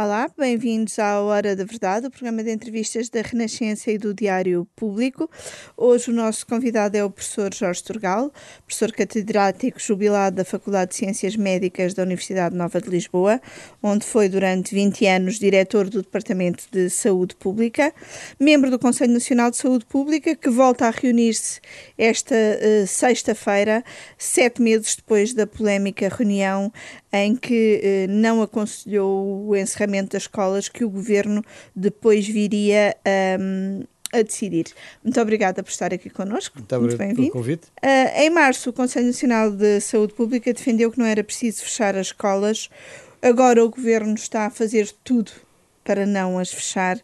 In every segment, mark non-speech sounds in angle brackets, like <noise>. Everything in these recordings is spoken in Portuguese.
Olá, bem-vindos à Hora da Verdade, o programa de entrevistas da Renascença e do Diário Público. Hoje o nosso convidado é o professor Jorge Turgal, professor catedrático jubilado da Faculdade de Ciências Médicas da Universidade Nova de Lisboa, onde foi durante 20 anos diretor do Departamento de Saúde Pública, membro do Conselho Nacional de Saúde Pública, que volta a reunir-se esta uh, sexta-feira, sete meses depois da polémica reunião em que eh, não aconselhou o encerramento das escolas que o governo depois viria um, a decidir. Muito obrigada por estar aqui connosco. Muito, Muito bem-vindo. convite. Uh, em março, o Conselho Nacional de Saúde Pública defendeu que não era preciso fechar as escolas. Agora o governo está a fazer tudo para não as fechar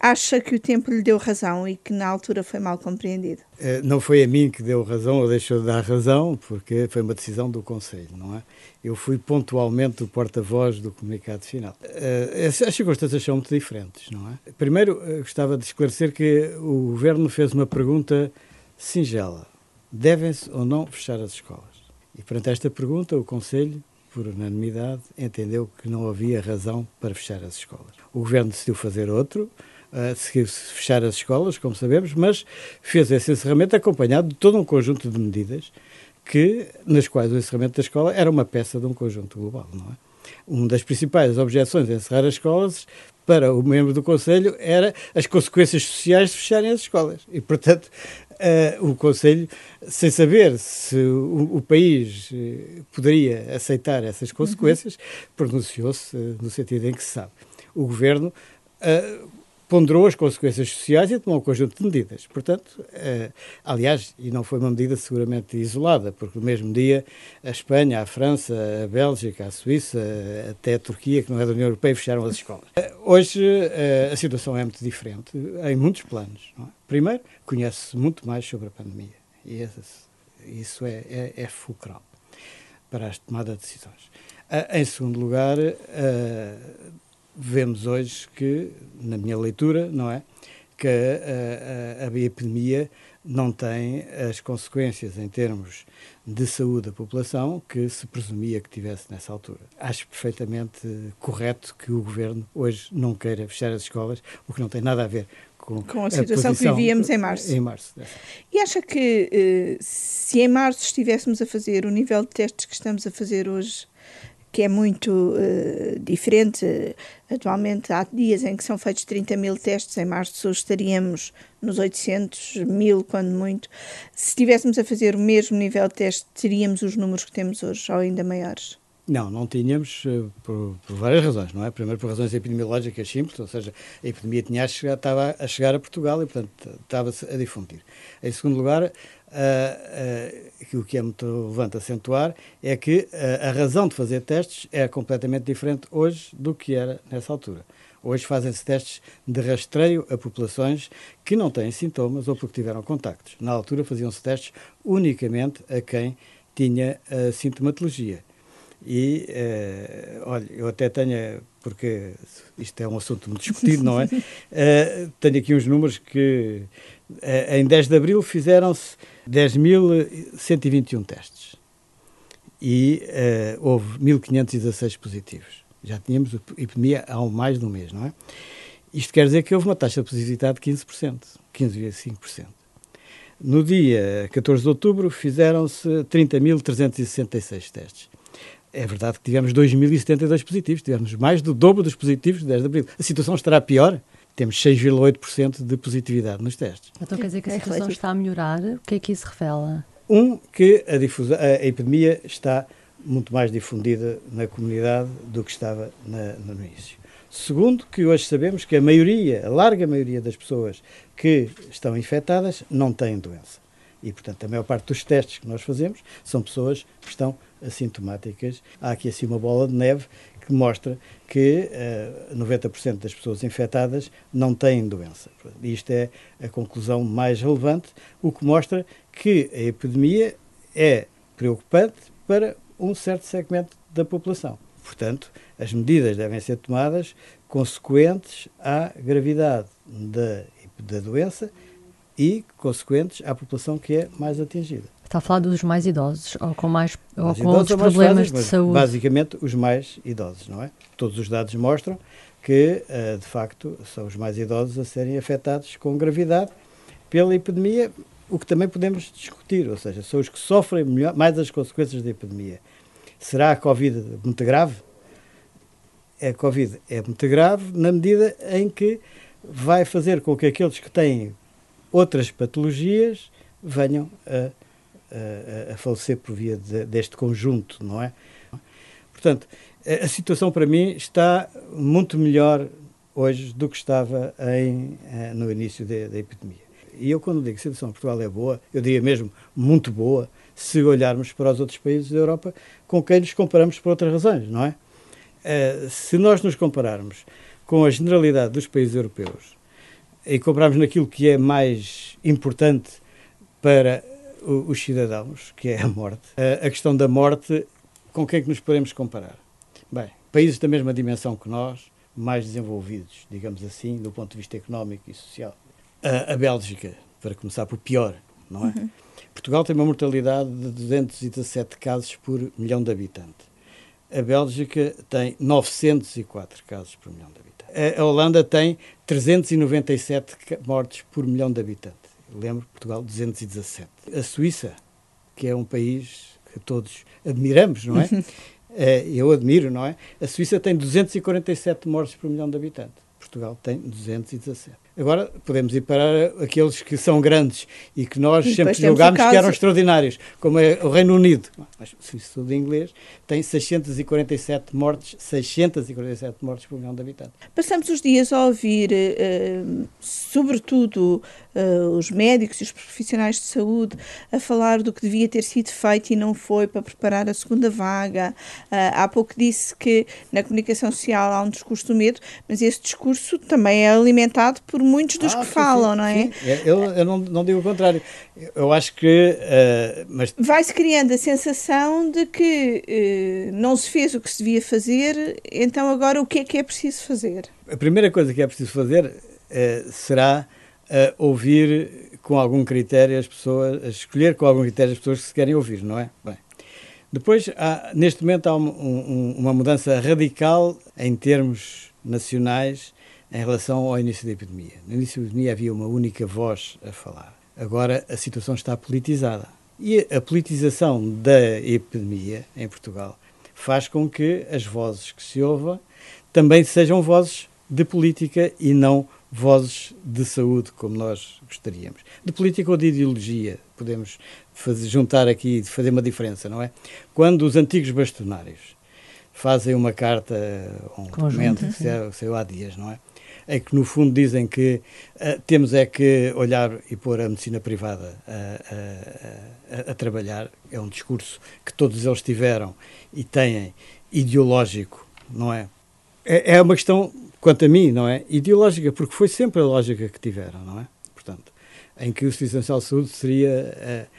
acha que o tempo lhe deu razão e que na altura foi mal compreendido? Eh, não foi a mim que deu razão ou deixou de dar razão, porque foi uma decisão do Conselho, não é? Eu fui pontualmente o porta-voz do comunicado final. Eh, as circunstâncias são muito diferentes, não é? Primeiro, eh, gostava de esclarecer que o Governo fez uma pergunta singela. Devem-se ou não fechar as escolas? E perante esta pergunta, o Conselho por unanimidade, entendeu que não havia razão para fechar as escolas. O governo decidiu fazer outro, uh, se fechar as escolas, como sabemos, mas fez esse encerramento acompanhado de todo um conjunto de medidas que, nas quais o encerramento da escola era uma peça de um conjunto global, não é? Uma das principais objeções a encerrar as escolas para o membro do Conselho era as consequências sociais de fecharem as escolas. E, portanto, uh, o Conselho, sem saber se o, o país uh, poderia aceitar essas consequências, uhum. pronunciou-se uh, no sentido em que se sabe. O Governo ponderou as consequências sociais e tomou um conjunto de medidas. Portanto, eh, aliás, e não foi uma medida seguramente isolada, porque no mesmo dia a Espanha, a França, a Bélgica, a Suíça, até a Turquia, que não é da União Europeia, fecharam as escolas. Eh, hoje eh, a situação é muito diferente, em muitos planos. É? Primeiro, conhece-se muito mais sobre a pandemia, e isso é, é, é fulcral para a tomada de decisões. Em segundo lugar, vemos hoje que, na minha leitura, não é? Que a, a, a epidemia não tem as consequências em termos de saúde da população que se presumia que tivesse nessa altura. Acho perfeitamente correto que o governo hoje não queira fechar as escolas, o que não tem nada a ver com, com a situação a que vivíamos em março. Em março. E acha que eh, se em março estivéssemos a fazer o nível de testes que estamos a fazer hoje, que é muito uh, diferente. Atualmente há dias em que são feitos 30 mil testes, em março estaríamos nos 800 mil, quando muito. Se estivéssemos a fazer o mesmo nível de teste, teríamos os números que temos hoje, ou ainda maiores? Não, não tínhamos eh, por, por, várias razões, não é? Primeiro por razões epidemiológicas simples, ou seja, a epidemia tinha a chegar, estava a chegar a Portugal e, portanto, estava-se a difundir. Em segundo lugar, uh, uh, o que é muito relevante acentuar é que uh, a razão de fazer testes é completamente diferente hoje do que era nessa altura. Hoje fazem-se testes de rastreio a populações que não têm sintomas ou porque tiveram contactos. Na altura faziam-se testes unicamente a quem tinha a sintomatologia. E, uh, olha, eu até tenho, porque isto é um assunto muito discutido, não é? Uh, <laughs> tenho aqui uns números que uh, em 10 de abril fizeram-se 10.121 testes e houve 1.516 positivos. Já tínhamos epidemia há mais de um mês, não é? Isto quer dizer que houve uma taxa de positividade de 15%, 15,5%. No dia 14 de outubro fizeram-se 30.366 testes é verdade que tivemos 2.072 positivos, tivemos mais do dobro dos positivos de 10 de abril. A situação estará pior? Temos 6,8% de positividade nos testes. Então quer dizer que a situação está a melhorar? O que é que isso revela? Um, que a, difusa, a epidemia está muito mais difundida na comunidade do que estava na, no início. Segundo, que hoje sabemos que a maioria, a larga maioria das pessoas que estão infectadas não têm doença. E, portanto, a maior parte dos testes que nós fazemos são pessoas que estão assintomáticas. Há aqui assim uma bola de neve que mostra que uh, eh, 90% das pessoas infectadas não têm doença. Isto é a conclusão mais relevante, o que mostra que a epidemia é preocupante para um certo segmento da população. Portanto, as medidas devem ser tomadas consequentes à gravidade da, da doença e consequentes à população que é mais atingida. Está a falar dos mais idosos ou com, mais, ou com outros problemas fáceis, de saúde? Basicamente, os mais idosos, não é? Todos os dados mostram que, uh, de facto, são os mais idosos a serem afetados com gravidade pela epidemia, o que também podemos discutir, ou seja, são os que sofrem melhor, mais as consequências da epidemia. Será a Covid muito grave? A Covid é muito grave na medida em que vai fazer com que aqueles que têm outras patologias venham a, a, a falecer por via de, deste conjunto, não é? Portanto, a situação para mim está muito melhor hoje do que estava em, eh, no início da epidemia. E eu, quando digo que a situação em Portugal é boa, eu diria mesmo muito boa, se olharmos para os outros países da Europa com quem nos comparamos por outras razões, não é? Uh, se nós nos compararmos com a generalidade dos países europeus e compararmos naquilo que é mais importante para os cidadãos, que é a morte, a questão da morte, com quem é que nos podemos comparar? Bem, países da mesma dimensão que nós, mais desenvolvidos, digamos assim, do ponto de vista económico e social. A, a Bélgica, para começar por pior, não é? Uhum. Portugal tem uma mortalidade de 217 casos por milhão de habitantes. A Bélgica tem 904 casos por milhão de habitantes. A Holanda tem 397 mortes por milhão de habitantes. lembro, Portugal, 217. A Suíça, que é um país que todos admiramos, não é? Eh, <laughs> eu admiro, não é? A Suíça tem 247 mortes por milhão de habitantes. Portugal tem 217. Agora podemos ir para aqueles que são grandes e que nós e sempre julgámos que eram extraordinários, como é o Reino Unido. Mas se isso tudo em inglês, tem 647 mortes, 647 mortes por milhão de habitantes. Passamos os dias a ouvir, uh, sobretudo, uh, os médicos e os profissionais de saúde a falar do que devia ter sido feito e não foi para preparar a segunda vaga. Uh, há pouco disse que na comunicação social há um discurso do medo, mas esse discurso também é alimentado por muitos dos ah, que sim, falam, sim, não é? é? Eu, eu não, não digo o contrário. Eu acho que. Uh, mas... Vai-se criando a sensação de que uh, não se fez o que se devia fazer, então agora o que é que é preciso fazer? A primeira coisa que é preciso fazer uh, será ouvir com algum critério as pessoas, escolher com algum critério as pessoas que se querem ouvir, não é? Bem. Depois, há, neste momento, há um, um, uma mudança radical em termos nacionais em relação ao início da epidemia. No início da epidemia havia uma única voz a falar. Agora a situação está politizada. E a politização da epidemia em Portugal faz com que as vozes que se ouvem também sejam vozes de política e não vozes de saúde, como nós gostaríamos. De política ou de ideologia, podemos fazer, juntar aqui fazer uma diferença, não é? Quando os antigos bastonários fazem uma carta, um documento que saiu há dias, não é? É que no fundo dizem que uh, temos é que olhar e pôr a medicina privada a, a, a, a, trabalhar. É um discurso que todos eles tiveram e têm ideológico, não é? é? É uma questão, quanto a mim, não é? Ideológica, porque foi sempre a lógica que tiveram, não é? Portanto, em que o Nacional de Saúde seria uh,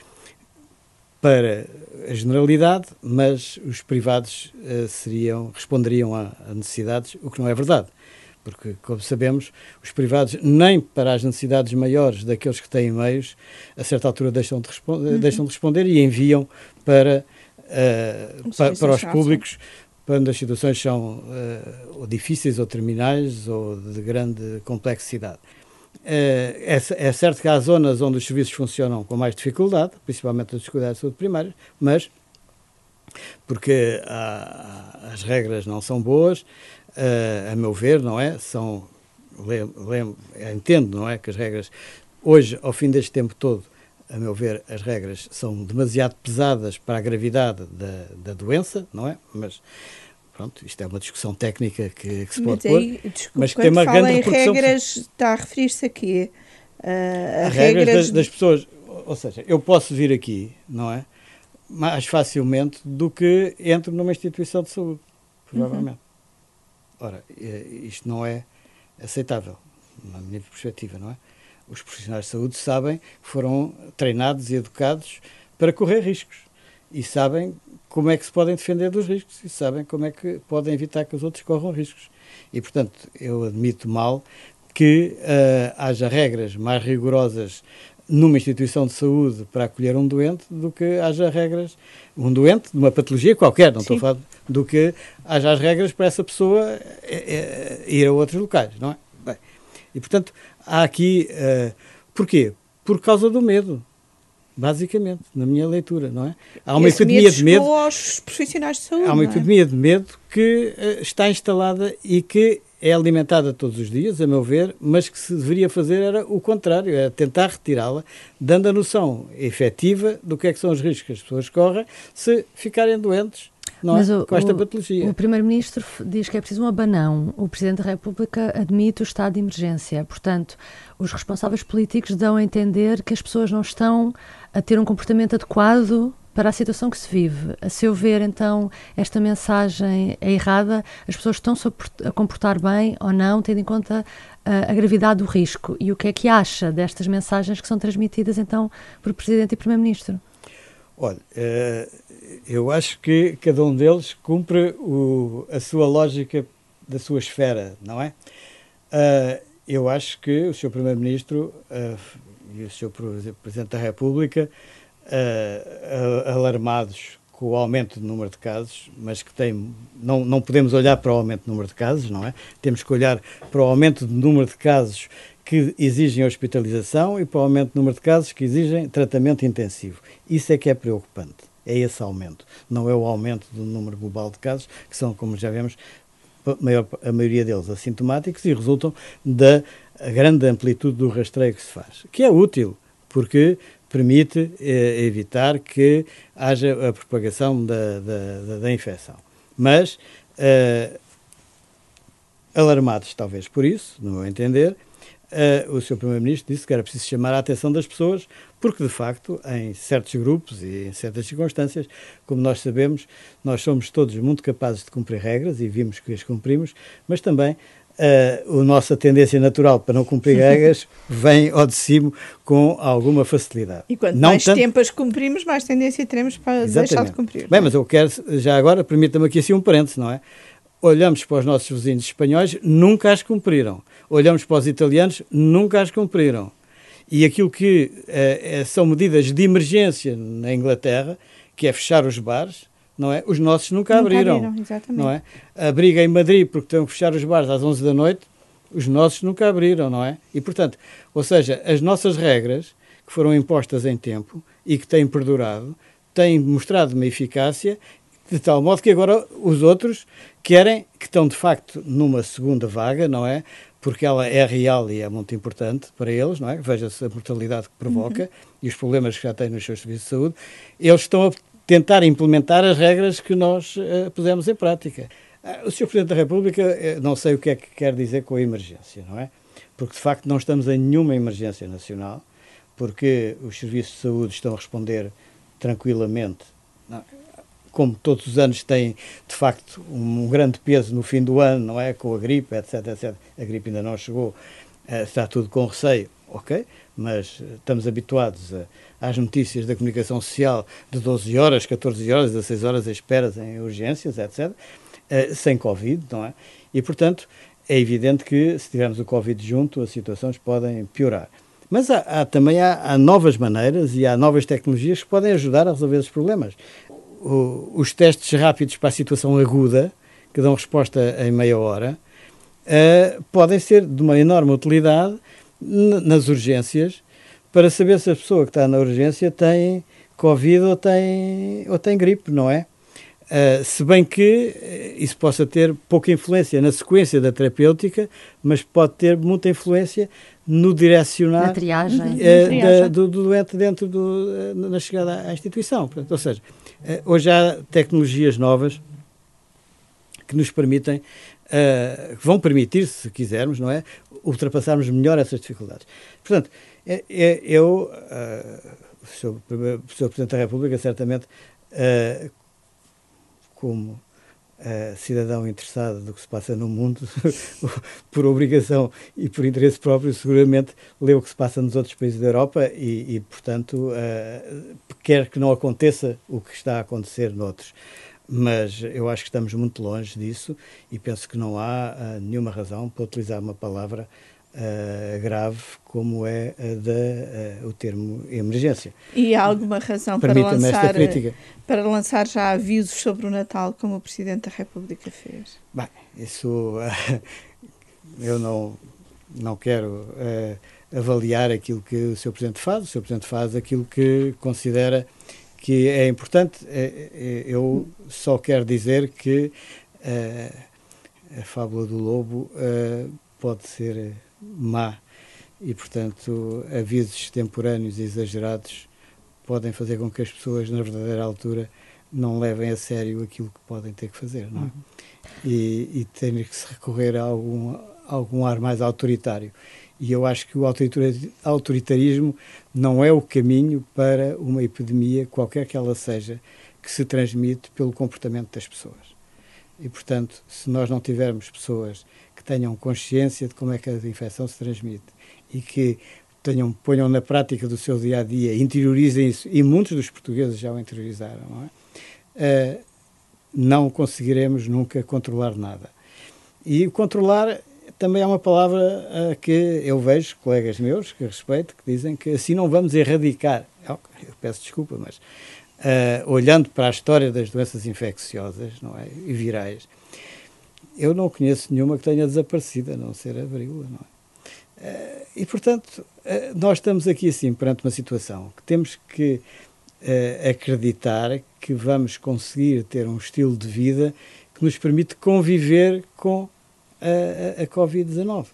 para a generalidade, mas os privados uh, seriam, responderiam a, a necessidades, o que não é verdade porque, como sabemos, os privados, nem para as necessidades maiores daqueles que têm meios, a certa altura deixam de, uhum. deixam de responder e enviam para, uh, para, para, os públicos quando as situações são uh, ou difíceis ou terminais ou de grande complexidade. Uh, é, é, certo que há zonas onde os serviços funcionam com mais dificuldade, principalmente os cuidados de saúde primários, mas porque há, as regras não são boas, a meu ver, não é? São, lem, lem, entendo, não é? Que as regras, hoje, ao fim deste tempo todo, a meu ver, as regras são demasiado pesadas para a gravidade da, da doença, não é? Mas pronto, isto é uma discussão técnica que, que se pode mas aí, pôr, desculpa, mas que tem uma grande repercussão. regras, está a referir-se aqui uh, a, a regras, regras das, das, pessoas, ou seja, eu posso vir aqui, não é? Mais facilmente do que entro numa instituição de saúde, provavelmente. Uhum. Ora, eh, isto não é aceitável, na minha perspectiva, não é? Os profissionais de saúde sabem que foram treinados e educados para correr riscos e sabem como é que se podem defender dos riscos e sabem como é que podem evitar que os outros corram riscos. E, portanto, eu admito mal que uh, haja regras mais rigorosas numa instituição de saúde para acolher um doente do que haja regras, um doente de uma patologia qualquer, não Sim. estou a falar do que haja as regras para essa pessoa é, é, ir a outros locais, não é? Bem, e portanto, há aqui. Uh, porquê? Por causa do medo basicamente, na minha leitura, não é? Há uma epidemia de medo aos profissionais de saúde. Há uma é? epidemia é? de medo que uh, está instalada e que é alimentada todos os dias, a meu ver, mas que se deveria fazer era o contrário, era tentar retirá-la, dando a noção efetiva do que é que são os riscos que as pessoas correm se ficarem doentes não Mas é? o, com esta patologia. O Primeiro-Ministro diz que é preciso um abanão. O Presidente da República admite o estado de emergência. Portanto, os responsáveis políticos dão a entender que as pessoas não estão a ter um comportamento adequado para a situação que se vive. A seu ver, então, esta mensagem é errada? As pessoas estão-se a comportar bem ou não, tendo em conta a, a gravidade do risco? E o que é que acha destas mensagens que são transmitidas, então, por Presidente e Primeiro-Ministro? Olha, eh, eu acho que cada um deles cumpre o, a sua lógica da sua esfera, não é? Eh, eu acho que o Sr. Primeiro-Ministro eh, e o Sr. Presidente da República uh, alarmados com o aumento do número de casos, mas que tem, não, não podemos olhar para o aumento do número de casos, não é? Temos que olhar para o aumento do número de casos que exigem hospitalização e para o aumento do número de casos que exigem tratamento intensivo. Isso é que é preocupante. É esse aumento. Não é o aumento do número global de casos, que são, como já vemos, a, maior, a maioria deles assintomáticos e resultam da grande amplitude do rastreio que se faz, que é útil, porque permite eh, evitar que haja a propagação da, da, da infecção. Mas, eh, alarmados talvez por isso, no meu entender, Uh, o Sr. Primeiro-Ministro disse que era preciso chamar a atenção das pessoas, porque de facto, em certos grupos e em certas circunstâncias, como nós sabemos, nós somos todos muito capazes de cumprir regras e vimos que as cumprimos, mas também uh, a nossa tendência natural para não cumprir <laughs> regras vem ao de cima com alguma facilidade. E quanto não mais tanto... tempo as cumprimos, mais tendência teremos para Exatamente. deixar de cumprir. Bem, mas eu quero, já agora, permita-me aqui assim um parênteses, não é? Olhamos para os nossos vizinhos espanhóis, nunca as cumpriram. Olhamos para os italianos, nunca as cumpriram. E aquilo que uh, são medidas de emergência na Inglaterra, que é fechar os bares, não é? Os nossos nunca, nunca abriram, abriram exatamente. não é? A briga em Madrid porque estão a fechar os bares às 11 da noite, os nossos nunca abriram, não é? E portanto, ou seja, as nossas regras que foram impostas em tempo e que têm perdurado, têm mostrado uma eficácia de tal modo que agora os outros querem, que estão de facto numa segunda vaga, não é? Porque ela é real e é muito importante para eles, não é? Veja-se a mortalidade que provoca uhum. e os problemas que já têm nos seus serviços de saúde. Eles estão a tentar implementar as regras que nós uh, pusemos em prática. Uh, o Sr. Presidente da República, uh, não sei o que é que quer dizer com a emergência, não é? Porque, de facto, não estamos em nenhuma emergência nacional, porque os serviços de saúde estão a responder tranquilamente, não, como todos os anos têm, de facto, um, um, grande peso no fim do ano, não é? Com a gripe, etc, etc. A gripe ainda não chegou, está tudo com receio, ok? Mas estamos habituados a às notícias da comunicação social de 12 horas, 14 horas, 16 horas à espera em urgências, etc., eh, sem Covid, não é? E, portanto, é evidente que se tivermos o Covid junto, as situações podem piorar. Mas há, há também há, há, novas maneiras e há novas tecnologias que podem ajudar a resolver esses problemas. O, os testes rápidos para a situação aguda, que dão resposta em meia hora, uh, podem ser de uma enorme utilidade nas urgências para saber se a pessoa que está na urgência tem Covid ou tem, ou tem gripe, não é? Uh, se bem que eh, isso possa ter pouca influência na sequência da terapêutica, mas pode ter muita influência no direcionar na triagem. Uh, da, do, do, doente dentro do, uh, na chegada à instituição. Portanto, ou seja, hoje há tecnologias novas que nos permitem, que vão permitir, se quisermos, não é, ultrapassarmos melhor essas dificuldades. Portanto, eu, uh, o Sr. Presidente da República, certamente, uh, como uh, cidadão interessado do que se passa no mundo, <laughs> por obrigação e por interesse próprio, seguramente lê o que se passa nos outros países da Europa e, e portanto, quer que não aconteça o que está a acontecer noutros mas eu acho que estamos muito longe disso e penso que não há nenhuma razão para utilizar uma palavra uh, grave como é da, uh, o termo emergência. E há alguma razão para lançar, para lançar já avisos sobre o Natal, como o Presidente da República fez? Bem, isso eu não, não quero avaliar aquilo que o Sr. Presidente faz. O Sr. Presidente faz aquilo que considera que é importante. Eu só quero dizer que a fábula do lobo pode ser má e, portanto, avisos extemporâneos e exagerados podem fazer com que as pessoas, na verdadeira altura, não levem a sério aquilo que podem ter que fazer, não é? Uhum. E, e terem que se recorrer a algum, a algum ar mais autoritário. E eu acho que o autoritarismo não é o caminho para uma epidemia, qualquer que ela seja, que se transmite pelo comportamento das pessoas. E, portanto, se nós não tivermos pessoas que tenham consciência de como é que a infecção se transmite e que tenham, ponham na prática do seu dia a dia, interiorizem isso, e muitos dos portugueses já o interiorizaram, não, é? uh, não conseguiremos nunca controlar nada. E controlar também é uma palavra uh, que eu vejo colegas meus que respeito que dizem que assim não vamos erradicar. Eu, peço desculpa, mas uh, olhando para a história das doenças infecciosas não é, e virais, eu não conheço nenhuma que tenha desaparecido, a não ser a varíola, não é? Uh, e, portanto, uh, nós estamos aqui, assim, perante uma situação que temos que uh, acreditar que vamos conseguir ter um estilo de vida que nos permite conviver com a, a, a Covid-19.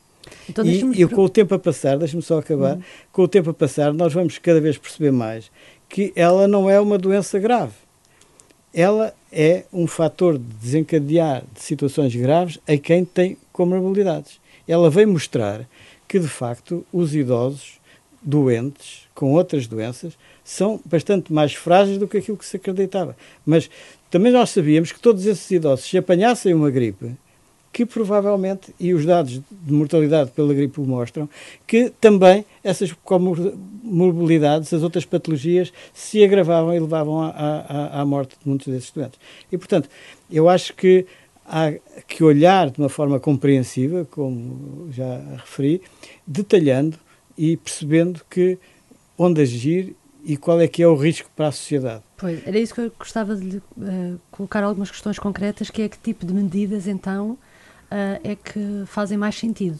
Então, e, e com o tempo a passar, deixe-me só acabar, uhum. com o tempo a passar, nós vamos cada vez perceber mais que ela não é uma doença grave. Ela é um fator de desencadear de situações graves a quem tem comorbilidades. Ela vem mostrar que, de facto, os idosos doentes com outras doenças são bastante mais frágeis do que aquilo que se acreditava. Mas também nós sabíamos que todos esses idosos, se apanhassem uma gripe, que provavelmente, e os dados de mortalidade pela gripe mostram, que também essas comorbilidades, as outras patologias, se agravavam e levavam à, à, morte de muitos desses doentes. E, portanto, eu acho que há que olhar de uma forma compreensiva, como já referi, detalhando e percebendo que onde agir e qual é que é o risco para a sociedade. Pois, era isso que eu gostava de lhe, uh, colocar algumas questões concretas, que é que tipo de medidas, então, é que fazem mais sentido,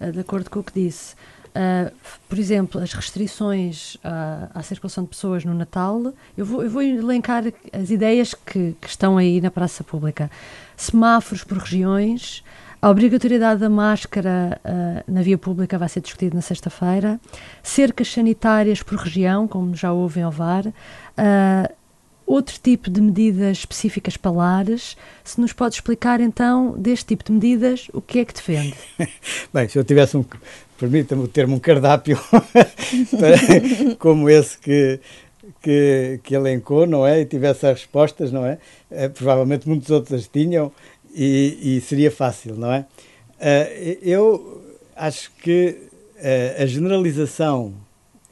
uh, de acordo com o que disse. Uh, por exemplo, as restrições à, à, circulação de pessoas no Natal, eu vou, eu vou elencar as ideias que, que, estão aí na praça pública. Semáforos por regiões, a obrigatoriedade da máscara uh, na via pública vai ser discutida na sexta-feira, cercas sanitárias por região, como já houve em Ovar, uh, outro tipo de medidas específicas para lares. Se nos pode explicar então, deste tipo de medidas, o que é que defende? <laughs> Bem, se eu tivesse um, permita-me o termo, um cardápio <laughs> <laughs> como esse que, que, que elencou, não é? E tivesse as respostas, não é? é provavelmente muitos outros tinham e, e, seria fácil, não é? Uh, eu acho que uh, a generalização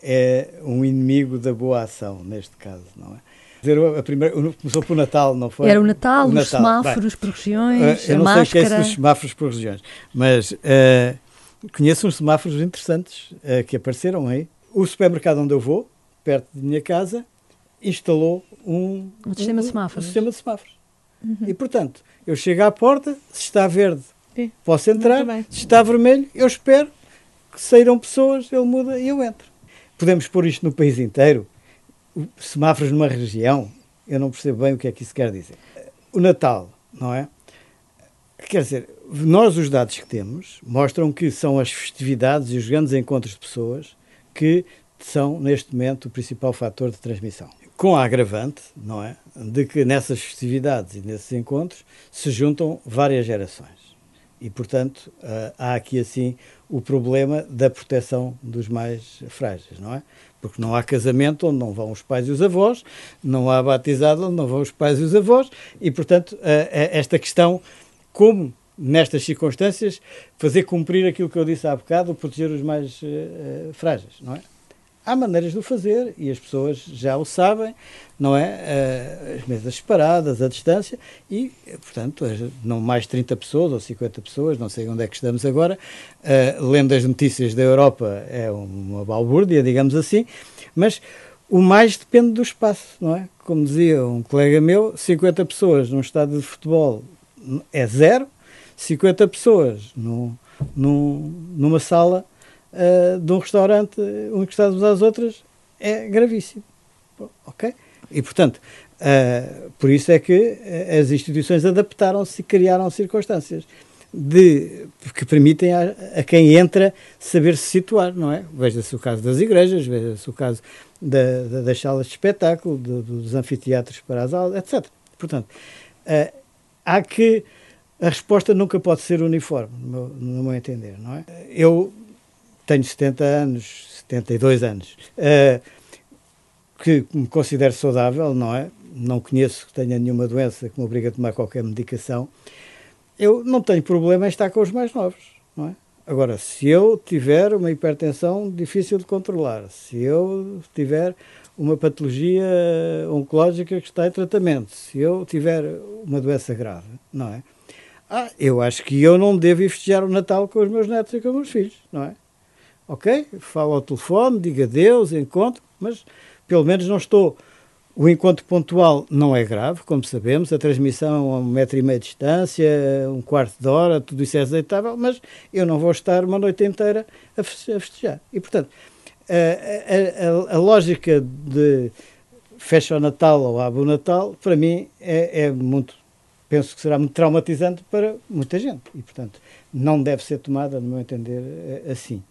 é um inimigo da boa ação, neste caso, não é? Dizer, a primeira, começou pelo Natal, não foi? Era o Natal, o os Natal. semáforos Bem, por regiões, eu não sei o que é isso dos semáforos por regiões, mas uh, conheço uns semáforos interessantes uh, que apareceram aí. O supermercado onde eu vou, perto de minha casa, instalou um, um sistema de semáforos. Um sistema de semáforos. Uhum. E, portanto, eu chego à porta, se está verde, Sim. posso entrar, se está vermelho, eu espero que saíram pessoas, ele muda e eu entro. Podemos pôr isto no país inteiro? Semáforos numa região, eu não percebo bem o que é que isso quer dizer. O Natal, não é? Quer dizer, nós os dados que temos mostram que são as festividades e os grandes encontros de pessoas que são, neste momento, o principal fator de transmissão. Com a agravante, não é? De que nessas festividades e nesses encontros se juntam várias gerações. E, portanto, há aqui, assim, o problema da proteção dos mais frágeis, não é? porque não há casamento onde não vão os pais e os avós, não há batizado onde não vão os pais e os avós, e, portanto, esta questão, como nestas circunstâncias, fazer cumprir aquilo que eu disse há bocado, proteger os mais uh, frágeis, não é? Há maneiras de o fazer e as pessoas já o sabem, não é? As mesas separadas, a distância e, portanto, não mais 30 pessoas ou 50 pessoas, não sei onde é que estamos agora, uh, lendo as notícias da Europa é uma balbúrdia, digamos assim, mas o mais depende do espaço, não é? Como dizia um colega meu, 50 pessoas num estádio de futebol é zero, 50 pessoas num, num, numa sala uh, de um restaurante, um encostados às outras, é gravíssimo. Ok? E, portanto, uh, por isso é que as instituições adaptaram-se e criaram circunstâncias de, que permitem a, a, quem entra saber se situar, não é? Veja-se o caso das igrejas, veja-se o caso da, da, das salas de espetáculo, de, dos anfiteatros para as aulas, etc. Portanto, uh, há que. A resposta nunca pode ser uniforme, no meu, no meu entender, não é? Eu tenho 70 anos, 72 anos, uh, que me considero saudável, não é? Não conheço que tenha nenhuma doença que me obrigue a tomar qualquer medicação. Eu não tenho problema em estar com os mais novos, não é? Agora, se eu tiver uma hipertensão difícil de controlar, se eu tiver uma patologia oncológica que está em tratamento, se eu tiver uma doença grave, não é? Ah, eu acho que eu não devo festejar o Natal com os meus netos e com os meus filhos, não é? Ok? Falo ao telefone, diga adeus, encontro, mas pelo menos não estou. O encontro pontual não é grave, como sabemos, a transmissão a um metro e meio de distância, um quarto de hora, tudo isso é aceitável, mas eu não vou estar uma noite inteira a festejar. E, portanto, a, a, a, a lógica de fecha o Natal ou abre o Natal, para mim, é, é muito, penso que será muito traumatizante para muita gente. E, portanto, não deve ser tomada, no meu entender, é, assim.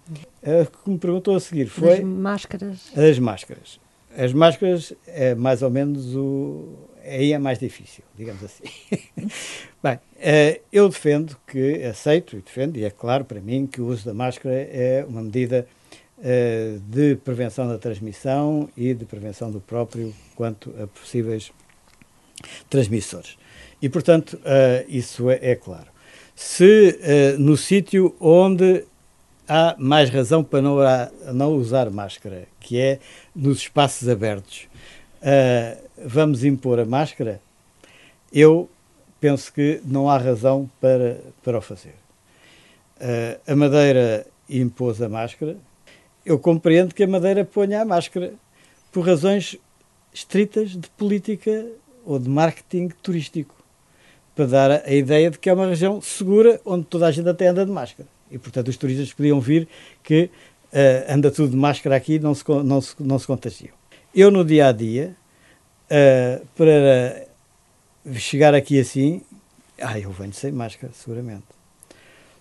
A que me perguntou a seguir foi. As máscaras. As máscaras. As máscaras é mais ou menos o. Aí é mais difícil, digamos assim. <laughs> Bem, eh, eu defendo que, aceito e defendo, e é claro para mim que o uso da máscara é uma medida eh, de prevenção da transmissão e de prevenção do próprio quanto a possíveis transmissores. E, portanto, eh, isso é, é claro se uh, no sítio onde há mais razão para não, não, usar máscara, que é nos espaços abertos, uh, vamos impor a máscara, eu penso que não há razão para, para o fazer. Uh, a Madeira impôs a máscara. Eu compreendo que a Madeira ponha a máscara por razões estritas de política ou de marketing turístico para dar a ideia de que é uma região segura onde toda a gente até anda de máscara. E, portanto, os turistas podiam vir que uh, anda tudo de máscara aqui não se, não se, não se contagiam. Eu, no dia a dia, uh, para chegar aqui assim, ah, eu venho sem máscara, seguramente.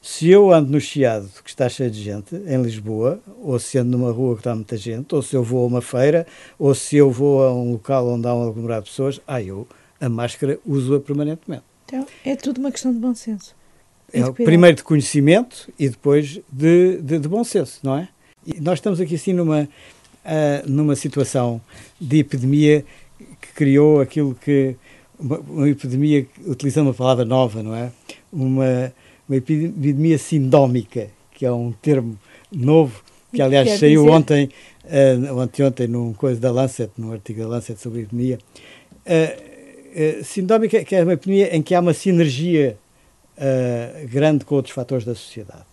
Se eu ando no Chiado, que está cheio de gente, em Lisboa, ou se ando numa rua que está muita gente, ou se eu vou a uma feira, ou se eu vou a um local onde há um aglomerado de pessoas, ah, eu a máscara uso-a permanentemente. Então, é tudo uma questão de bom senso. É, primeiro de conhecimento e depois de, de, de, bom senso, não é? E nós estamos aqui assim numa, uh, numa situação de epidemia que criou aquilo que. Uma, uma, epidemia, utilizando uma palavra nova, não é? Uma, uma epidemia sindómica, que é um termo novo, que aliás Quer saiu dizer... ontem, uh, anteontem, num coisa da Lancet, num artigo da Lancet sobre epidemia. Uh, uh, sindómica, que é uma epidemia em que há uma sinergia uh, grande com outros fatores da sociedade.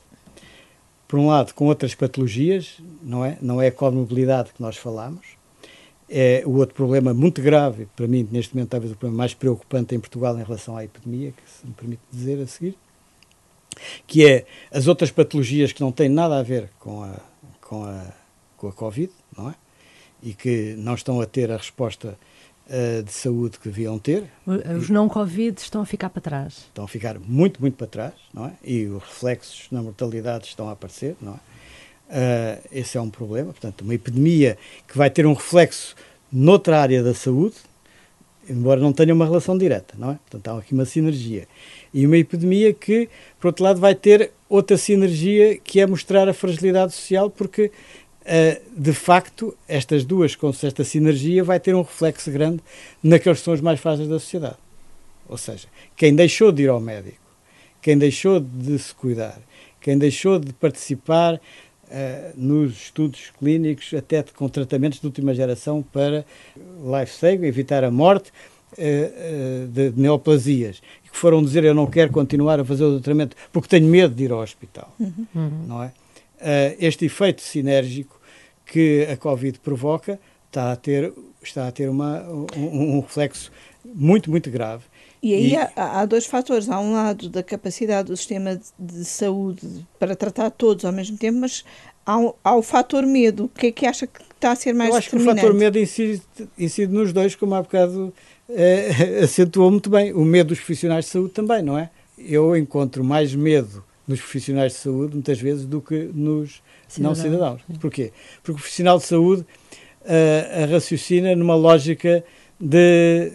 Por um lado, com outras patologias, não é? Não é a comobilidade que nós falamos. É o outro problema muito grave, para mim, neste momento, talvez o problema mais preocupante em Portugal em relação à epidemia, que se me permite dizer a seguir, que é as outras patologias que não têm nada a ver com a, com a, com a Covid, não é? E que não estão a ter a resposta de saúde que deviam ter. Os não-Covid estão a ficar para trás. Estão a ficar muito, muito para trás, não é? E os reflexos na mortalidade estão a aparecer, não é? Uh, esse é um problema. Portanto, uma epidemia que vai ter um reflexo noutra área da saúde, embora não tenha uma relação direta, não é? Portanto, há aqui uma sinergia. E uma epidemia que, por outro lado, vai ter outra sinergia que é mostrar a fragilidade social, porque de facto, estas duas, esta sinergia, vai ter um reflexo grande naqueles que são os mais frágeis da sociedade. Ou seja, quem deixou de ir ao médico, quem deixou de se cuidar, quem deixou de participar nos estudos clínicos, até com tratamentos de última geração para life saving, evitar a morte de neoplasias, que foram dizer eu não quero continuar a fazer o tratamento porque tenho medo de ir ao hospital, uhum. não é? este efeito sinérgico que a Covid provoca está a ter, está a ter uma, um, um reflexo muito, muito grave. E aí e... Há, há, dois fatores. Há um lado da capacidade do sistema de, de, saúde para tratar todos ao mesmo tempo, mas há, um, há o fator medo. O que é que acha que está a ser mais Eu acho que o fator medo incide, incide nos dois, como há bocado é, <laughs> acentuou muito bem. O medo dos profissionais de saúde também, não é? Eu encontro mais medo nos profissionais de saúde, muitas vezes, do que nos não cidadãos. Porquê? Porque o profissional de saúde uh, raciocina numa lógica de,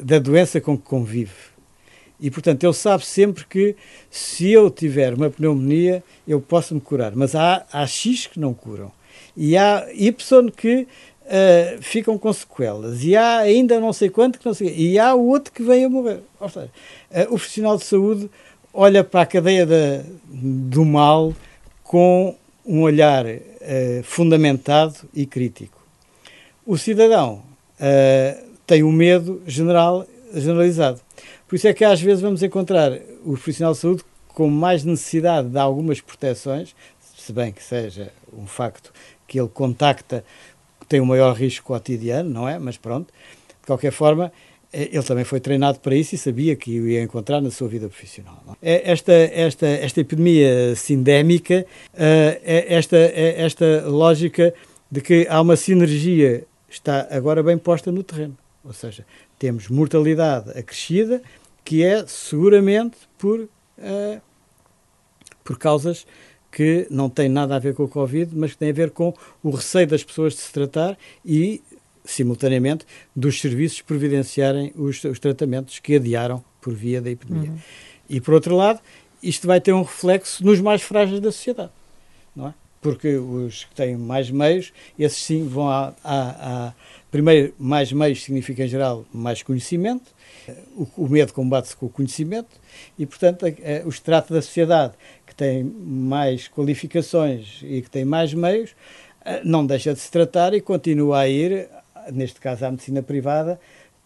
uh, da doença com que convive. E, portanto, ele sabe sempre que se eu tiver uma pneumonia, eu posso me curar. Mas há, há X que não curam. E há Y que uh, ficam com sequelas. E há ainda não sei quanto que não sei. E há o outro que vem a morrer. Ou seja, uh, o profissional de saúde olha para a cadeia da, do mal com um olhar uh, fundamentado e crítico. O cidadão uh, tem um medo general, generalizado. Por isso é que às vezes vamos encontrar o profissional de saúde com mais necessidade de algumas proteções, se bem que seja um facto que ele contacta, tem um maior risco cotidiano, não é? Mas pronto, de qualquer forma, ele também foi treinado para isso e sabia que o ia encontrar na sua vida profissional. É? Esta, esta, esta epidemia sindémica, é esta, esta lógica de que há uma sinergia está agora bem posta no terreno. Ou seja, temos mortalidade acrescida, que é seguramente por, por causas que não têm nada a ver com o Covid, mas que têm a ver com o receio das pessoas de se tratar e, simultaneamente, dos serviços providenciarem os, os tratamentos que adiaram por via da epidemia. Uhum. E, por outro lado, isto vai ter um reflexo nos mais frágeis da sociedade, não é? porque os que têm mais meios, esses sim vão a, a, a primeiro, mais meios significa em geral mais conhecimento, o, o medo combate-se com o conhecimento e, portanto, o extrato da sociedade que tem mais qualificações e que tem mais meios, não deixa de se tratar e continua a ir, neste caso à medicina privada,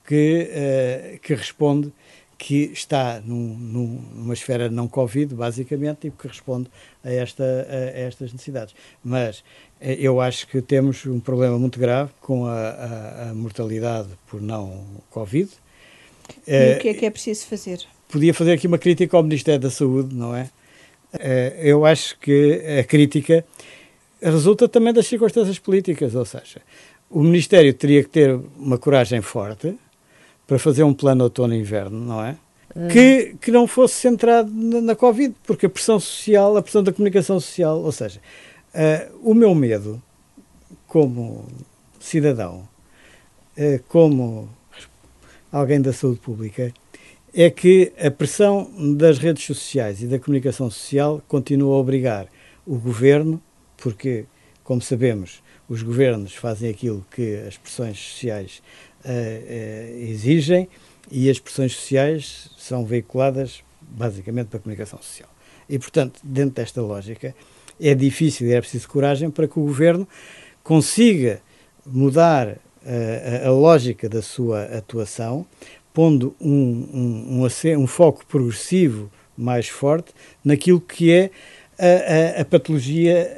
que, que responde que está num, numa esfera não Covid, basicamente, e que responde a, esta, a, estas necessidades. Mas eh, eu acho que temos um problema muito grave com a, a, a mortalidade por não Covid. E uh, o que é que é preciso fazer? Podia fazer aqui uma crítica ao Ministério da Saúde, não é? Uh, eu acho que a crítica resulta também das circunstâncias políticas, ou seja, o Ministério teria que ter uma coragem forte para fazer um plano outono-inverno, não é? Uhum. Que, que não fosse centrado na, na, Covid, porque a pressão social, a pressão da comunicação social, ou seja, uh, o meu medo como cidadão, uh, como alguém da saúde pública, é que a pressão das redes sociais e da comunicação social continua a obrigar o governo, porque, como sabemos, os governos fazem aquilo que as pressões sociais uh, exigem e as pressões sociais são veiculadas basicamente para a comunicação social. E, portanto, dentro desta lógica, é difícil e é preciso coragem para que o governo consiga mudar uh, a, a, lógica da sua atuação, pondo um, um, um, um, foco progressivo mais forte naquilo que é a, a, a patologia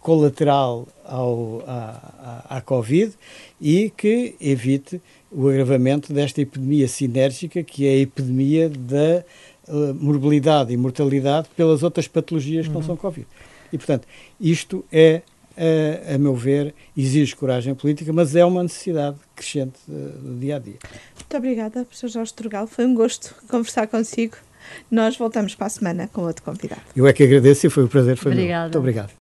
colateral ao, à, à, à Covid e que evite o agravamento desta epidemia sinérgica, que é a epidemia da uh, morbilidade e mortalidade pelas outras patologias que uhum. não são Covid. E, portanto, isto é, uh, a meu ver, exige coragem política, mas é uma necessidade crescente uh, do dia a dia. Muito obrigada, professor Jorge Turgal. Foi um gosto conversar consigo. Nós voltamos para a semana com outro convidado. Eu é que agradeço e foi um prazer. Foi Obrigada. Meu. Muito obrigado.